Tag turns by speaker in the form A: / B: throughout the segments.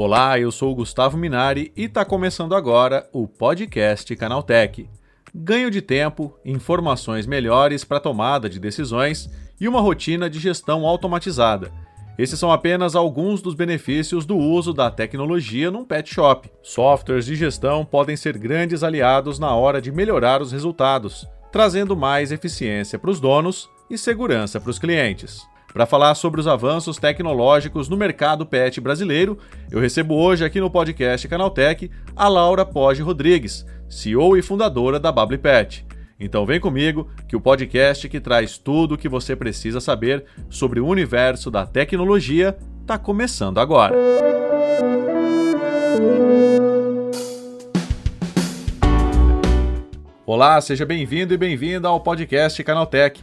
A: Olá, eu sou o Gustavo Minari e está começando agora o podcast Canaltech. Ganho de tempo, informações melhores para tomada de decisões e uma rotina de gestão automatizada. Esses são apenas alguns dos benefícios do uso da tecnologia num pet shop. Softwares de gestão podem ser grandes aliados na hora de melhorar os resultados, trazendo mais eficiência para os donos e segurança para os clientes. Para falar sobre os avanços tecnológicos no mercado pet brasileiro, eu recebo hoje aqui no podcast Canaltech a Laura Poggi Rodrigues, CEO e fundadora da Bubble Pet. Então vem comigo que o podcast que traz tudo o que você precisa saber sobre o universo da tecnologia está começando agora. Olá, seja bem-vindo e bem-vinda ao podcast Canaltech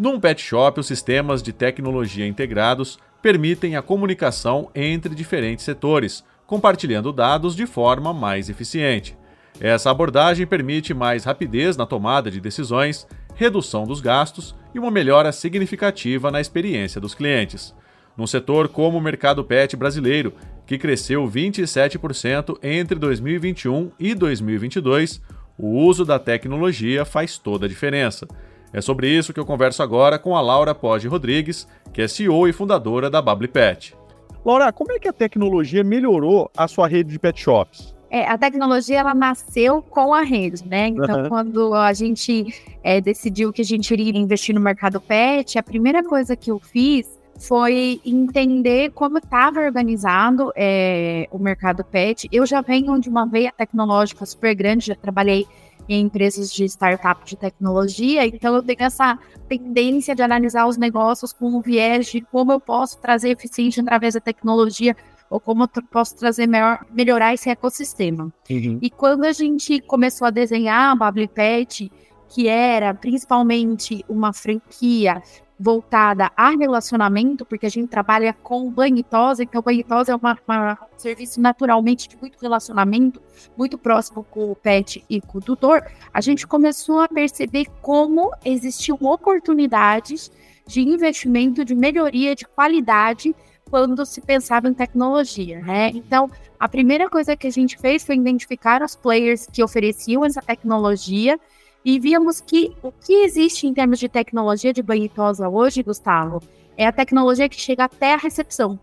A: Num pet shop, os sistemas de tecnologia integrados permitem a comunicação entre diferentes setores, compartilhando dados de forma mais eficiente. Essa abordagem permite mais rapidez na tomada de decisões, redução dos gastos e uma melhora significativa na experiência dos clientes. Num setor como o mercado pet brasileiro, que cresceu 27% entre 2021 e 2022, o uso da tecnologia faz toda a diferença. É sobre isso que eu converso agora com a Laura Poggi Rodrigues, que é CEO e fundadora da Bubble Pet.
B: Laura, como é que a tecnologia melhorou a sua rede de pet shops?
C: É, a tecnologia ela nasceu com a rede, né? Então, uhum. quando a gente é, decidiu que a gente iria investir no mercado pet, a primeira coisa que eu fiz foi entender como estava organizado é, o mercado pet. Eu já venho de uma veia tecnológica super grande, já trabalhei em empresas de startup de tecnologia, então eu tenho essa tendência de analisar os negócios com um viés de como eu posso trazer eficiência através da tecnologia ou como eu posso trazer melhor, melhorar esse ecossistema. Uhum. E quando a gente começou a desenhar a Bubble Pet, que era principalmente uma franquia voltada a relacionamento, porque a gente trabalha com banho e tosa, então banho e tosa é uma, uma, um serviço naturalmente de muito relacionamento, muito próximo com o pet e com o tutor, a gente começou a perceber como existiam oportunidades de investimento, de melhoria, de qualidade quando se pensava em tecnologia, né? Então, a primeira coisa que a gente fez foi identificar os players que ofereciam essa tecnologia e víamos que o que existe em termos de tecnologia de banho tosa hoje, Gustavo, é a tecnologia que chega até a recepção.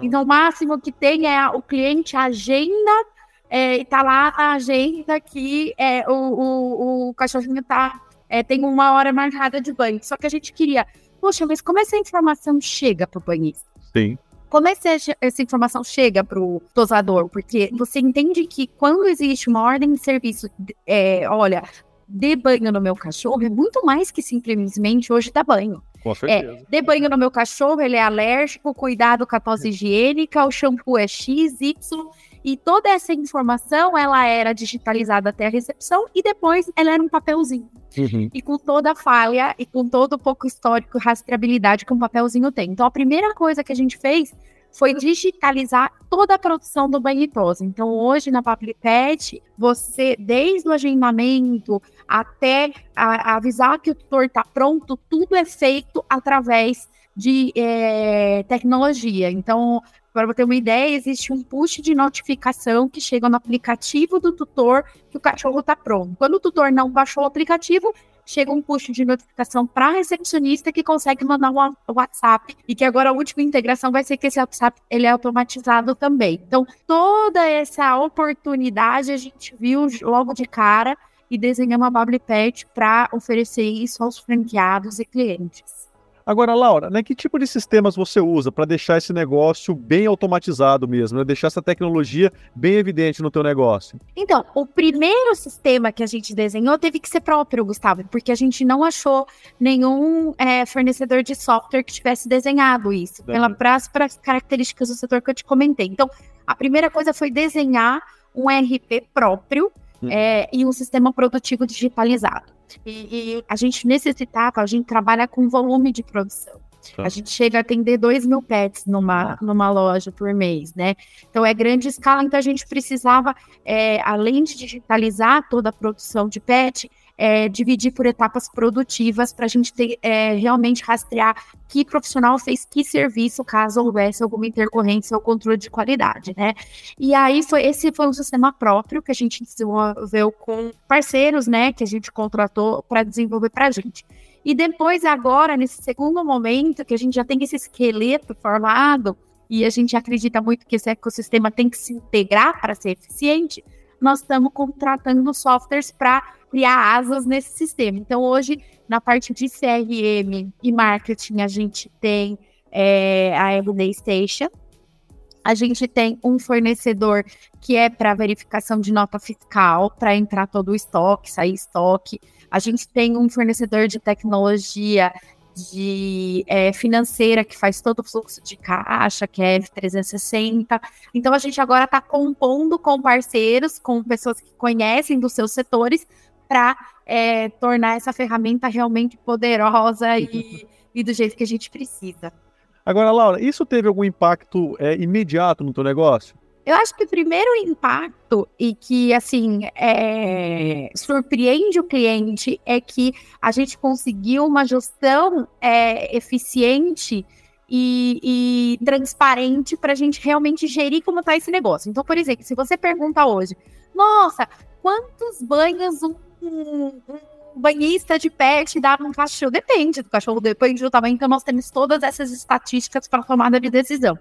C: Então, o máximo que tem é o cliente agenda é, e tá lá na agenda que é, o, o, o cachorrinho tá, é, tem uma hora marcada de banho. Só que a gente queria, poxa, mas como essa informação chega para o banhista?
B: Sim
C: como essa, essa informação chega para o tosador? Porque você entende que quando existe uma ordem de serviço, é, olha, dê banho no meu cachorro é muito mais que simplesmente hoje dar banho.
B: Com certeza.
C: É, dê banho no meu cachorro, ele é alérgico, cuidado com a tosse higiênica, o shampoo é X, Y, e toda essa informação ela era digitalizada até a recepção e depois ela era um papelzinho. Uhum. E com toda a falha e com todo o pouco histórico e rastreabilidade que um papelzinho tem. Então a primeira coisa que a gente fez foi digitalizar toda a produção do banho idoso. Então, hoje na Pet, você, desde o agendamento até a, a avisar que o tutor está pronto, tudo é feito através de é, tecnologia. Então, para você ter uma ideia, existe um push de notificação que chega no aplicativo do tutor que o cachorro está pronto. Quando o tutor não baixou o aplicativo, chega um push de notificação para a recepcionista que consegue mandar um WhatsApp e que agora a última integração vai ser que esse WhatsApp ele é automatizado também. Então, toda essa oportunidade a gente viu logo de cara e desenhamos a Bubble Pet para oferecer isso aos franqueados e clientes.
B: Agora, Laura, né, que tipo de sistemas você usa para deixar esse negócio bem automatizado mesmo, né? deixar essa tecnologia bem evidente no teu negócio?
C: Então, o primeiro sistema que a gente desenhou teve que ser próprio, Gustavo, porque a gente não achou nenhum é, fornecedor de software que tivesse desenhado isso, pelas características do setor que eu te comentei. Então, a primeira coisa foi desenhar um RP próprio uhum. é, e um sistema produtivo digitalizado. E, e, a gente necessitava, a gente trabalha com volume de produção. Tá. A gente chega a atender 2 mil pets numa, numa loja por mês, né? Então é grande escala, então a gente precisava, é, além de digitalizar toda a produção de pet, é, dividir por etapas produtivas para a gente ter, é, realmente rastrear que profissional fez que serviço, caso houvesse alguma intercorrência ou controle de qualidade, né? E aí foi esse foi um sistema próprio que a gente desenvolveu com parceiros, né, que a gente contratou para desenvolver para a gente. E depois, agora, nesse segundo momento, que a gente já tem esse esqueleto formado, e a gente acredita muito que esse ecossistema tem que se integrar para ser eficiente, nós estamos contratando softwares para criar asas nesse sistema. Então, hoje, na parte de CRM e marketing, a gente tem é, a Everyday Station. A gente tem um fornecedor que é para verificação de nota fiscal, para entrar todo o estoque, sair estoque. A gente tem um fornecedor de tecnologia de é, financeira que faz todo o fluxo de caixa, que é F360. Então a gente agora está compondo com parceiros, com pessoas que conhecem dos seus setores, para é, tornar essa ferramenta realmente poderosa e, e do jeito que a gente precisa.
B: Agora, Laura, isso teve algum impacto é, imediato no teu negócio?
C: Eu acho que o primeiro impacto e que, assim, é, surpreende o cliente é que a gente conseguiu uma gestão é, eficiente e, e transparente para a gente realmente gerir como está esse negócio. Então, por exemplo, se você pergunta hoje, nossa, quantos banhos um, um, um banhista de pet dá num cachorro? Depende do cachorro, depende do tamanho. Então, nós temos todas essas estatísticas para tomada de decisão.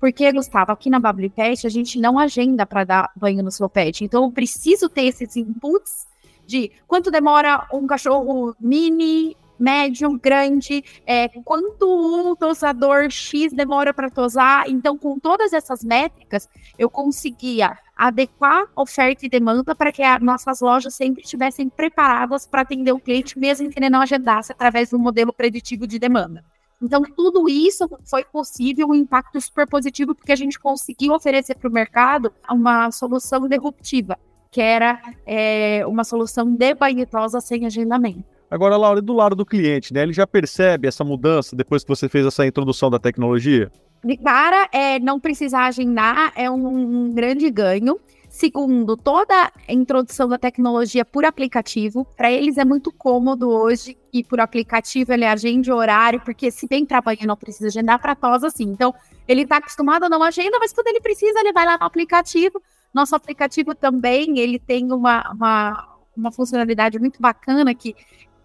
C: Porque, Gustavo, aqui na Babli Pet, a gente não agenda para dar banho no seu pet. Então, eu preciso ter esses inputs de quanto demora um cachorro mini, médio, grande, é, quanto um tosador X demora para tosar. Então, com todas essas métricas, eu conseguia adequar oferta e demanda para que as nossas lojas sempre estivessem preparadas para atender o cliente, mesmo que ele não agendasse através do modelo preditivo de demanda. Então, tudo isso foi possível, um impacto super positivo, porque a gente conseguiu oferecer para o mercado uma solução disruptiva, que era é, uma solução de banhetosa sem agendamento.
B: Agora, Laura, do lado do cliente, né? Ele já percebe essa mudança depois que você fez essa introdução da tecnologia?
C: De cara, é, não precisar agendar é um, um grande ganho. Segundo, toda a introdução da tecnologia por aplicativo, para eles é muito cômodo hoje e por aplicativo ele agende horário, porque se bem trabalha não precisa agendar para tos assim. Então, ele está acostumado a não agenda, mas quando ele precisa, ele vai lá no aplicativo. Nosso aplicativo também, ele tem uma, uma, uma funcionalidade muito bacana que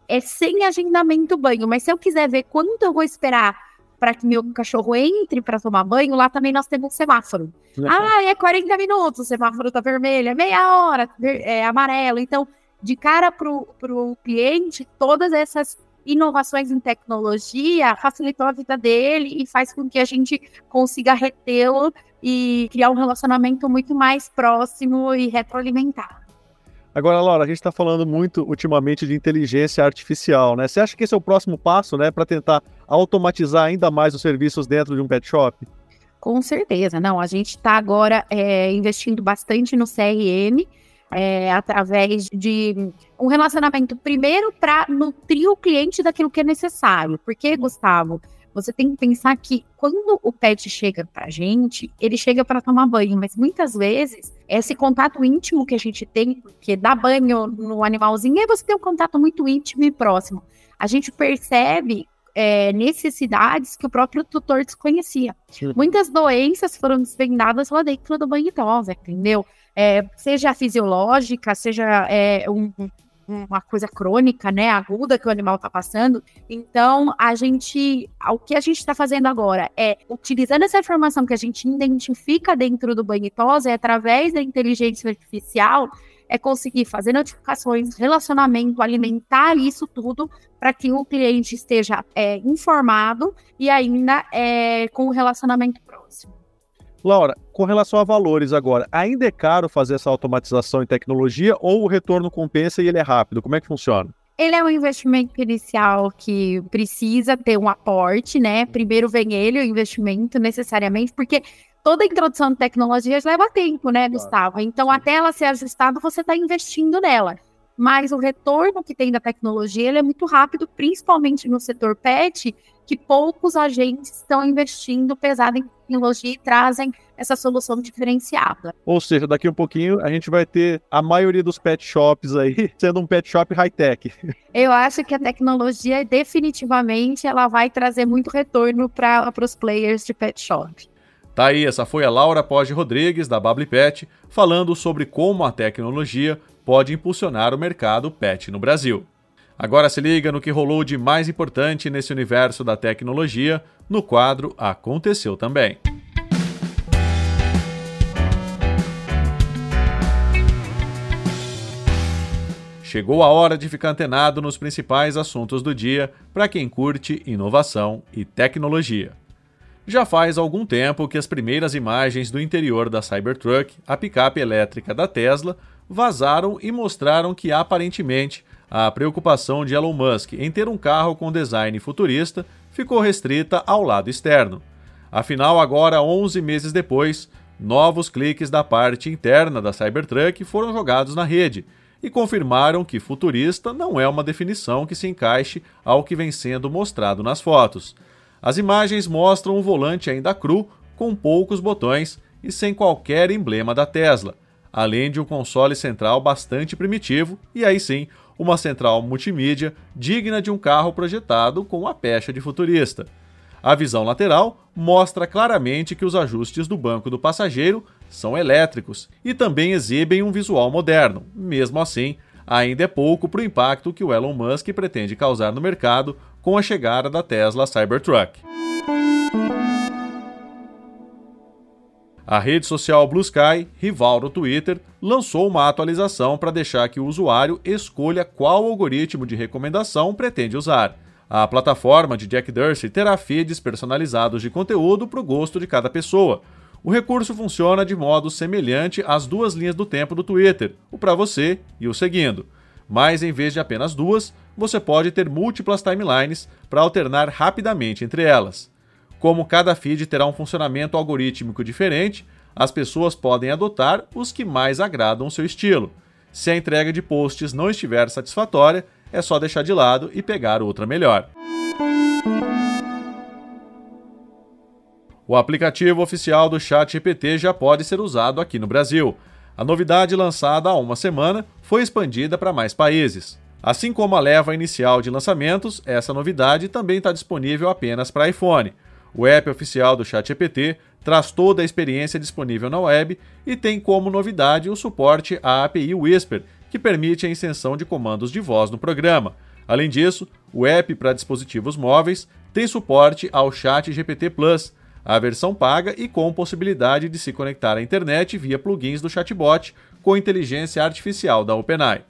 C: é sem agendamento banho, mas se eu quiser ver quanto eu vou esperar para que meu cachorro entre para tomar banho, lá também nós temos um semáforo. Uhum. Ah, é 40 minutos, o semáforo tá vermelho, é meia hora, é amarelo. Então, de cara para o cliente, todas essas inovações em tecnologia facilitou a vida dele e faz com que a gente consiga retê-lo e criar um relacionamento muito mais próximo e retroalimentado.
B: Agora, Laura, a gente está falando muito ultimamente de inteligência artificial, né? Você acha que esse é o próximo passo, né, para tentar automatizar ainda mais os serviços dentro de um pet shop?
C: Com certeza, não. A gente está agora é, investindo bastante no CRM, é, através de um relacionamento primeiro para nutrir o cliente daquilo que é necessário. Porque, Gustavo, você tem que pensar que quando o pet chega pra gente, ele chega para tomar banho, mas muitas vezes esse contato íntimo que a gente tem, porque dá banho no animalzinho, aí você tem um contato muito íntimo e próximo. A gente percebe é, necessidades que o próprio tutor desconhecia. Sim. Muitas doenças foram desvendadas lá dentro do banho idosa, entendeu? É, seja fisiológica, seja é, um, uma coisa crônica, né, aguda que o animal está passando. Então, a gente, o que a gente está fazendo agora é utilizando essa informação que a gente identifica dentro do banho e tosa, é através da inteligência artificial é conseguir fazer notificações, relacionamento, alimentar isso tudo para que o cliente esteja é, informado e ainda é, com o relacionamento próximo.
B: Laura, com relação a valores agora, ainda é caro fazer essa automatização em tecnologia ou o retorno compensa e ele é rápido? Como é que funciona?
C: Ele é um investimento inicial que precisa ter um aporte, né? Primeiro vem ele, o investimento necessariamente, porque toda introdução de tecnologias leva tempo, né, Gustavo? Então, até ela ser ajustada, você está investindo nela. Mas o retorno que tem da tecnologia é muito rápido, principalmente no setor pet, que poucos agentes estão investindo pesado em tecnologia e trazem essa solução diferenciada.
B: Ou seja, daqui um pouquinho a gente vai ter a maioria dos pet shops aí sendo um pet shop high-tech.
C: Eu acho que a tecnologia definitivamente ela vai trazer muito retorno para os players de pet shop.
A: Tá aí, essa foi a Laura Poggi Rodrigues, da Bablipet, falando sobre como a tecnologia pode impulsionar o mercado pet no Brasil. Agora se liga no que rolou de mais importante nesse universo da tecnologia no quadro Aconteceu Também. Chegou a hora de ficar antenado nos principais assuntos do dia para quem curte inovação e tecnologia. Já faz algum tempo que as primeiras imagens do interior da Cybertruck, a picape elétrica da Tesla, vazaram e mostraram que aparentemente a preocupação de Elon Musk em ter um carro com design futurista ficou restrita ao lado externo. Afinal, agora 11 meses depois, novos cliques da parte interna da Cybertruck foram jogados na rede e confirmaram que futurista não é uma definição que se encaixe ao que vem sendo mostrado nas fotos. As imagens mostram o volante ainda cru, com poucos botões e sem qualquer emblema da Tesla, além de um console central bastante primitivo e aí sim, uma central multimídia digna de um carro projetado com a pecha de futurista. A visão lateral mostra claramente que os ajustes do banco do passageiro são elétricos e também exibem um visual moderno. Mesmo assim, ainda é pouco para o impacto que o Elon Musk pretende causar no mercado com a chegada da Tesla Cybertruck. A rede social Blue Sky, rival do Twitter, lançou uma atualização para deixar que o usuário escolha qual algoritmo de recomendação pretende usar. A plataforma de Jack Dorsey terá feeds personalizados de conteúdo para o gosto de cada pessoa. O recurso funciona de modo semelhante às duas linhas do tempo do Twitter, o para você e o seguindo mas em vez de apenas duas, você pode ter múltiplas timelines para alternar rapidamente entre elas. Como cada feed terá um funcionamento algorítmico diferente, as pessoas podem adotar os que mais agradam o seu estilo. Se a entrega de posts não estiver satisfatória, é só deixar de lado e pegar outra melhor. O aplicativo oficial do ChatGPT já pode ser usado aqui no Brasil. A novidade lançada há uma semana foi expandida para mais países. Assim como a leva inicial de lançamentos, essa novidade também está disponível apenas para iPhone. O app oficial do ChatGPT traz toda a experiência disponível na web e tem como novidade o suporte à API Whisper, que permite a inserção de comandos de voz no programa. Além disso, o app para dispositivos móveis tem suporte ao ChatGPT Plus, a versão paga e com possibilidade de se conectar à internet via plugins do chatbot com inteligência artificial da OpenAI.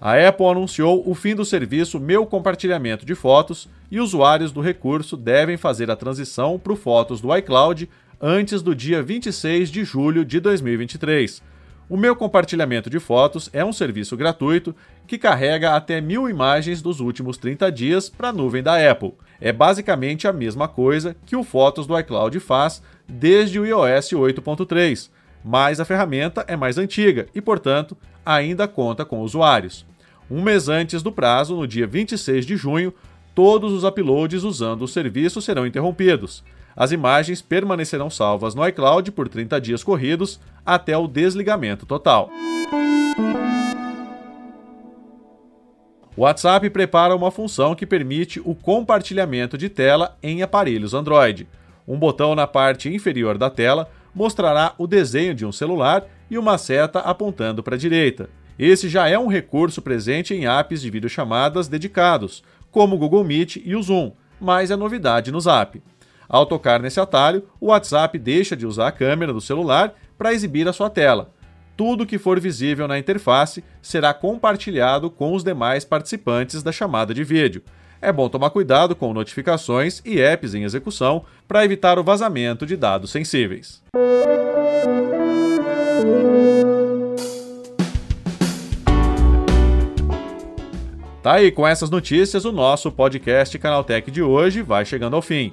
A: A Apple anunciou o fim do serviço Meu Compartilhamento de Fotos e usuários do recurso devem fazer a transição para o Fotos do iCloud antes do dia 26 de julho de 2023. O meu compartilhamento de fotos é um serviço gratuito que carrega até mil imagens dos últimos 30 dias para a nuvem da Apple. É basicamente a mesma coisa que o Fotos do iCloud faz desde o iOS 8.3, mas a ferramenta é mais antiga e, portanto, ainda conta com usuários. Um mês antes do prazo, no dia 26 de junho, todos os uploads usando o serviço serão interrompidos. As imagens permanecerão salvas no iCloud por 30 dias corridos até o desligamento total. O WhatsApp prepara uma função que permite o compartilhamento de tela em aparelhos Android. Um botão na parte inferior da tela mostrará o desenho de um celular e uma seta apontando para a direita. Esse já é um recurso presente em apps de videochamadas dedicados, como o Google Meet e o Zoom, mas é novidade no Zap. Ao tocar nesse atalho, o WhatsApp deixa de usar a câmera do celular para exibir a sua tela. Tudo que for visível na interface será compartilhado com os demais participantes da chamada de vídeo. É bom tomar cuidado com notificações e apps em execução para evitar o vazamento de dados sensíveis. Tá aí, com essas notícias, o nosso podcast Canaltech de hoje vai chegando ao fim.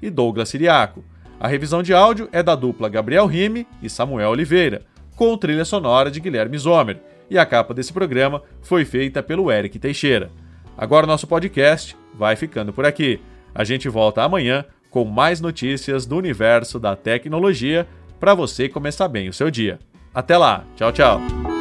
A: e Douglas Siriaco. A revisão de áudio é da dupla Gabriel Rime e Samuel Oliveira, com trilha sonora de Guilherme Zomer, e a capa desse programa foi feita pelo Eric Teixeira. Agora nosso podcast vai ficando por aqui. A gente volta amanhã com mais notícias do universo da tecnologia para você começar bem o seu dia. Até lá, tchau, tchau.